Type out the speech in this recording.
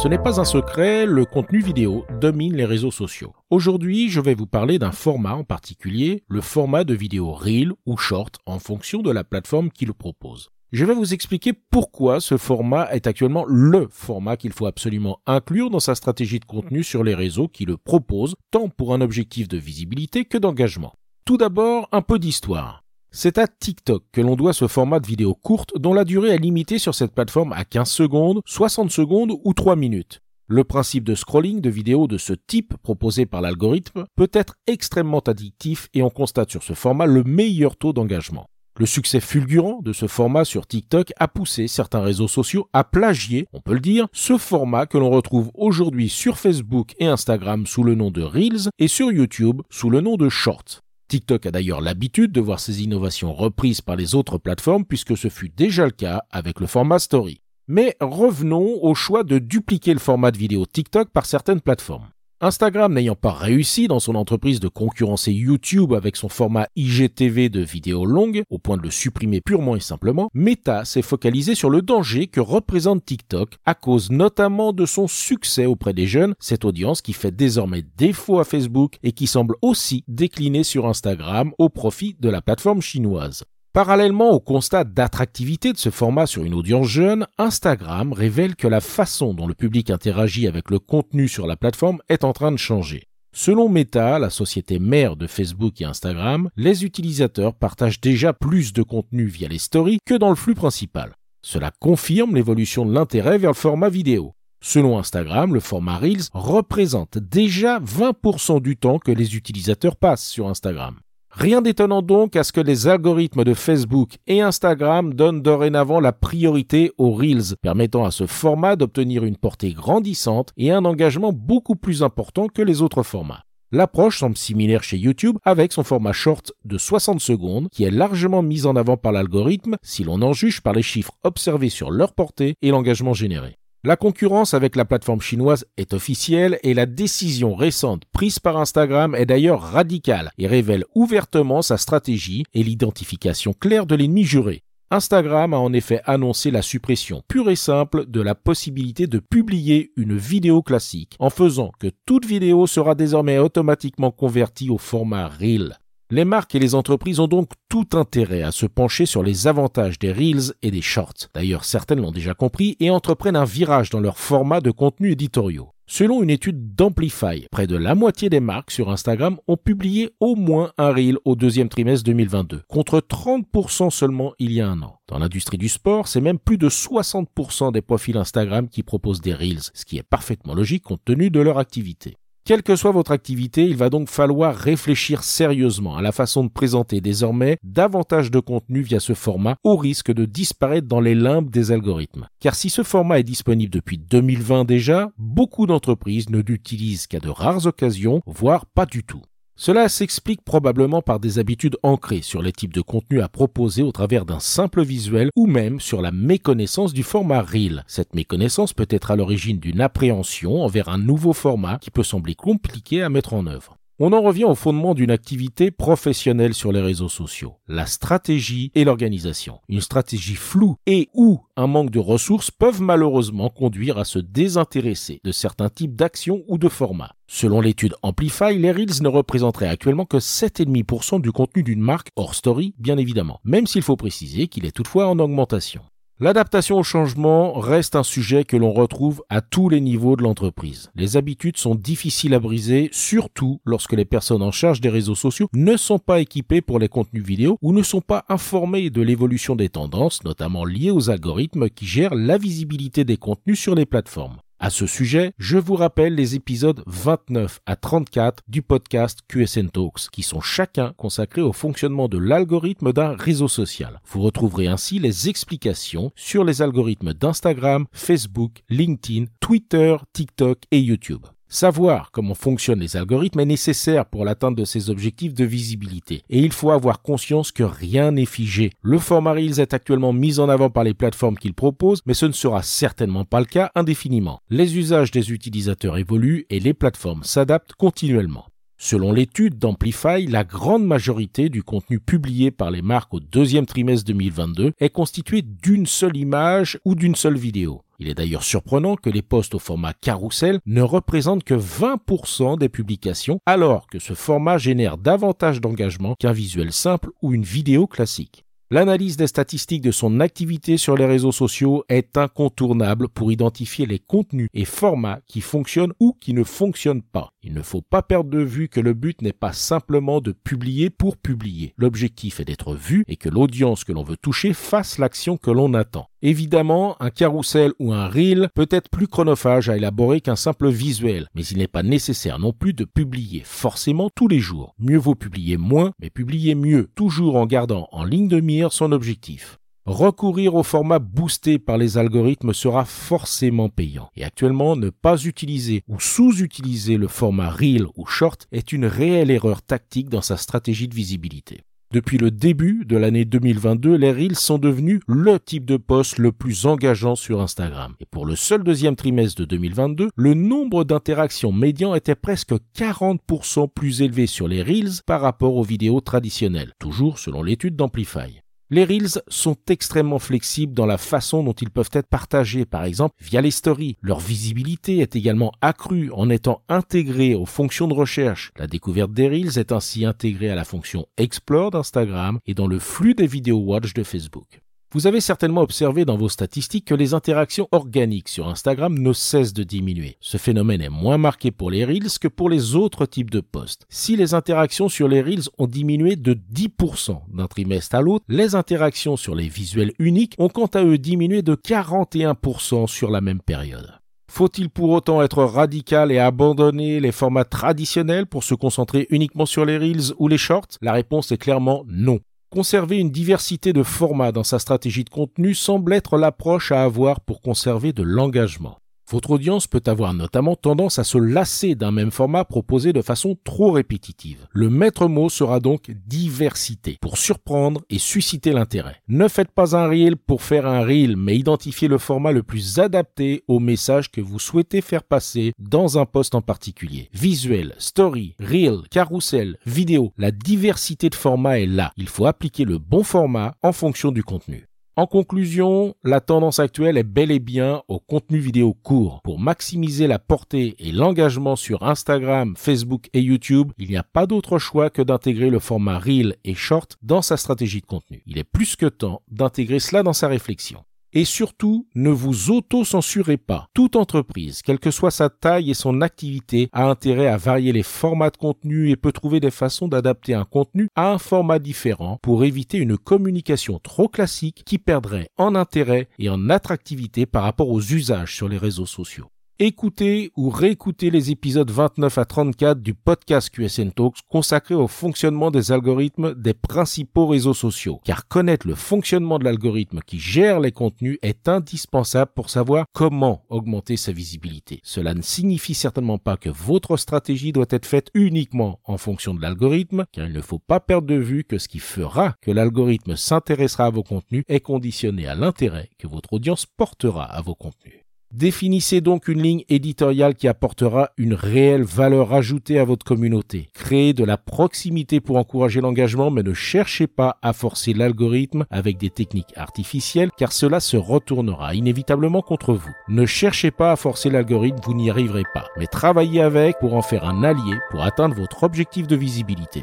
Ce n'est pas un secret, le contenu vidéo domine les réseaux sociaux. Aujourd'hui, je vais vous parler d'un format en particulier, le format de vidéo Reel ou Short en fonction de la plateforme qui le propose. Je vais vous expliquer pourquoi ce format est actuellement le format qu'il faut absolument inclure dans sa stratégie de contenu sur les réseaux qui le proposent, tant pour un objectif de visibilité que d'engagement. Tout d'abord, un peu d'histoire. C'est à TikTok que l'on doit ce format de vidéo courte dont la durée est limitée sur cette plateforme à 15 secondes, 60 secondes ou 3 minutes. Le principe de scrolling de vidéos de ce type proposé par l'algorithme peut être extrêmement addictif et on constate sur ce format le meilleur taux d'engagement. Le succès fulgurant de ce format sur TikTok a poussé certains réseaux sociaux à plagier, on peut le dire, ce format que l'on retrouve aujourd'hui sur Facebook et Instagram sous le nom de Reels et sur YouTube sous le nom de Shorts. TikTok a d'ailleurs l'habitude de voir ces innovations reprises par les autres plateformes puisque ce fut déjà le cas avec le format Story. Mais revenons au choix de dupliquer le format de vidéo TikTok par certaines plateformes. Instagram n'ayant pas réussi dans son entreprise de concurrencer YouTube avec son format IGTV de vidéos longues, au point de le supprimer purement et simplement, Meta s'est focalisé sur le danger que représente TikTok à cause notamment de son succès auprès des jeunes, cette audience qui fait désormais défaut à Facebook et qui semble aussi décliner sur Instagram au profit de la plateforme chinoise. Parallèlement au constat d'attractivité de ce format sur une audience jeune, Instagram révèle que la façon dont le public interagit avec le contenu sur la plateforme est en train de changer. Selon Meta, la société mère de Facebook et Instagram, les utilisateurs partagent déjà plus de contenu via les stories que dans le flux principal. Cela confirme l'évolution de l'intérêt vers le format vidéo. Selon Instagram, le format Reels représente déjà 20% du temps que les utilisateurs passent sur Instagram. Rien d'étonnant donc à ce que les algorithmes de Facebook et Instagram donnent dorénavant la priorité aux Reels, permettant à ce format d'obtenir une portée grandissante et un engagement beaucoup plus important que les autres formats. L'approche semble similaire chez YouTube avec son format short de 60 secondes qui est largement mis en avant par l'algorithme si l'on en juge par les chiffres observés sur leur portée et l'engagement généré. La concurrence avec la plateforme chinoise est officielle et la décision récente prise par Instagram est d'ailleurs radicale et révèle ouvertement sa stratégie et l'identification claire de l'ennemi juré. Instagram a en effet annoncé la suppression pure et simple de la possibilité de publier une vidéo classique en faisant que toute vidéo sera désormais automatiquement convertie au format Reel. Les marques et les entreprises ont donc tout intérêt à se pencher sur les avantages des Reels et des Shorts. D'ailleurs, certaines l'ont déjà compris et entreprennent un virage dans leur format de contenu éditoriaux. Selon une étude d'Amplify, près de la moitié des marques sur Instagram ont publié au moins un reel au deuxième trimestre 2022, contre 30% seulement il y a un an. Dans l'industrie du sport, c'est même plus de 60% des profils Instagram qui proposent des reels, ce qui est parfaitement logique compte tenu de leur activité. Quelle que soit votre activité, il va donc falloir réfléchir sérieusement à la façon de présenter désormais davantage de contenu via ce format au risque de disparaître dans les limbes des algorithmes. Car si ce format est disponible depuis 2020 déjà, beaucoup d'entreprises ne l'utilisent qu'à de rares occasions, voire pas du tout. Cela s'explique probablement par des habitudes ancrées sur les types de contenus à proposer au travers d'un simple visuel ou même sur la méconnaissance du format Reel. Cette méconnaissance peut être à l'origine d'une appréhension envers un nouveau format qui peut sembler compliqué à mettre en œuvre. On en revient au fondement d'une activité professionnelle sur les réseaux sociaux, la stratégie et l'organisation. Une stratégie floue et ou un manque de ressources peuvent malheureusement conduire à se désintéresser de certains types d'actions ou de formats. Selon l'étude Amplify, les Reels ne représenteraient actuellement que 7,5% du contenu d'une marque hors story, bien évidemment, même s'il faut préciser qu'il est toutefois en augmentation. L'adaptation au changement reste un sujet que l'on retrouve à tous les niveaux de l'entreprise. Les habitudes sont difficiles à briser, surtout lorsque les personnes en charge des réseaux sociaux ne sont pas équipées pour les contenus vidéo ou ne sont pas informées de l'évolution des tendances, notamment liées aux algorithmes qui gèrent la visibilité des contenus sur les plateformes. À ce sujet, je vous rappelle les épisodes 29 à 34 du podcast QSN Talks, qui sont chacun consacrés au fonctionnement de l'algorithme d'un réseau social. Vous retrouverez ainsi les explications sur les algorithmes d'Instagram, Facebook, LinkedIn, Twitter, TikTok et YouTube. Savoir comment fonctionnent les algorithmes est nécessaire pour l'atteinte de ces objectifs de visibilité. Et il faut avoir conscience que rien n'est figé. Le format Reels est actuellement mis en avant par les plateformes qu'il propose, mais ce ne sera certainement pas le cas indéfiniment. Les usages des utilisateurs évoluent et les plateformes s'adaptent continuellement. Selon l'étude d'Amplify, la grande majorité du contenu publié par les marques au deuxième trimestre 2022 est constitué d'une seule image ou d'une seule vidéo. Il est d'ailleurs surprenant que les posts au format carrousel ne représentent que 20% des publications, alors que ce format génère davantage d'engagement qu'un visuel simple ou une vidéo classique. L'analyse des statistiques de son activité sur les réseaux sociaux est incontournable pour identifier les contenus et formats qui fonctionnent ou qui ne fonctionnent pas. Il ne faut pas perdre de vue que le but n'est pas simplement de publier pour publier. L'objectif est d'être vu et que l'audience que l'on veut toucher fasse l'action que l'on attend. Évidemment, un carrousel ou un reel peut être plus chronophage à élaborer qu'un simple visuel, mais il n'est pas nécessaire non plus de publier forcément tous les jours. Mieux vaut publier moins, mais publier mieux, toujours en gardant en ligne de mire son objectif. Recourir au format boosté par les algorithmes sera forcément payant. Et actuellement, ne pas utiliser ou sous-utiliser le format Reel ou Short est une réelle erreur tactique dans sa stratégie de visibilité. Depuis le début de l'année 2022, les Reels sont devenus le type de post le plus engageant sur Instagram. Et pour le seul deuxième trimestre de 2022, le nombre d'interactions médian était presque 40% plus élevé sur les Reels par rapport aux vidéos traditionnelles, toujours selon l'étude d'Amplify. Les Reels sont extrêmement flexibles dans la façon dont ils peuvent être partagés, par exemple via les stories. Leur visibilité est également accrue en étant intégrée aux fonctions de recherche. La découverte des Reels est ainsi intégrée à la fonction Explore d'Instagram et dans le flux des vidéos watch de Facebook. Vous avez certainement observé dans vos statistiques que les interactions organiques sur Instagram ne cessent de diminuer. Ce phénomène est moins marqué pour les Reels que pour les autres types de posts. Si les interactions sur les Reels ont diminué de 10% d'un trimestre à l'autre, les interactions sur les visuels uniques ont quant à eux diminué de 41% sur la même période. Faut-il pour autant être radical et abandonner les formats traditionnels pour se concentrer uniquement sur les Reels ou les Shorts? La réponse est clairement non. Conserver une diversité de formats dans sa stratégie de contenu semble être l'approche à avoir pour conserver de l'engagement. Votre audience peut avoir notamment tendance à se lasser d'un même format proposé de façon trop répétitive. Le maître mot sera donc diversité pour surprendre et susciter l'intérêt. Ne faites pas un reel pour faire un reel, mais identifiez le format le plus adapté au message que vous souhaitez faire passer dans un poste en particulier. Visuel, story, reel, carousel, vidéo, la diversité de formats est là. Il faut appliquer le bon format en fonction du contenu. En conclusion, la tendance actuelle est bel et bien au contenu vidéo court. Pour maximiser la portée et l'engagement sur Instagram, Facebook et YouTube, il n'y a pas d'autre choix que d'intégrer le format Reel et Short dans sa stratégie de contenu. Il est plus que temps d'intégrer cela dans sa réflexion. Et surtout, ne vous auto-censurez pas. Toute entreprise, quelle que soit sa taille et son activité, a intérêt à varier les formats de contenu et peut trouver des façons d'adapter un contenu à un format différent pour éviter une communication trop classique qui perdrait en intérêt et en attractivité par rapport aux usages sur les réseaux sociaux. Écoutez ou réécoutez les épisodes 29 à 34 du podcast QSN Talks consacré au fonctionnement des algorithmes des principaux réseaux sociaux. Car connaître le fonctionnement de l'algorithme qui gère les contenus est indispensable pour savoir comment augmenter sa visibilité. Cela ne signifie certainement pas que votre stratégie doit être faite uniquement en fonction de l'algorithme, car il ne faut pas perdre de vue que ce qui fera que l'algorithme s'intéressera à vos contenus est conditionné à l'intérêt que votre audience portera à vos contenus. Définissez donc une ligne éditoriale qui apportera une réelle valeur ajoutée à votre communauté. Créez de la proximité pour encourager l'engagement, mais ne cherchez pas à forcer l'algorithme avec des techniques artificielles, car cela se retournera inévitablement contre vous. Ne cherchez pas à forcer l'algorithme, vous n'y arriverez pas, mais travaillez avec pour en faire un allié pour atteindre votre objectif de visibilité.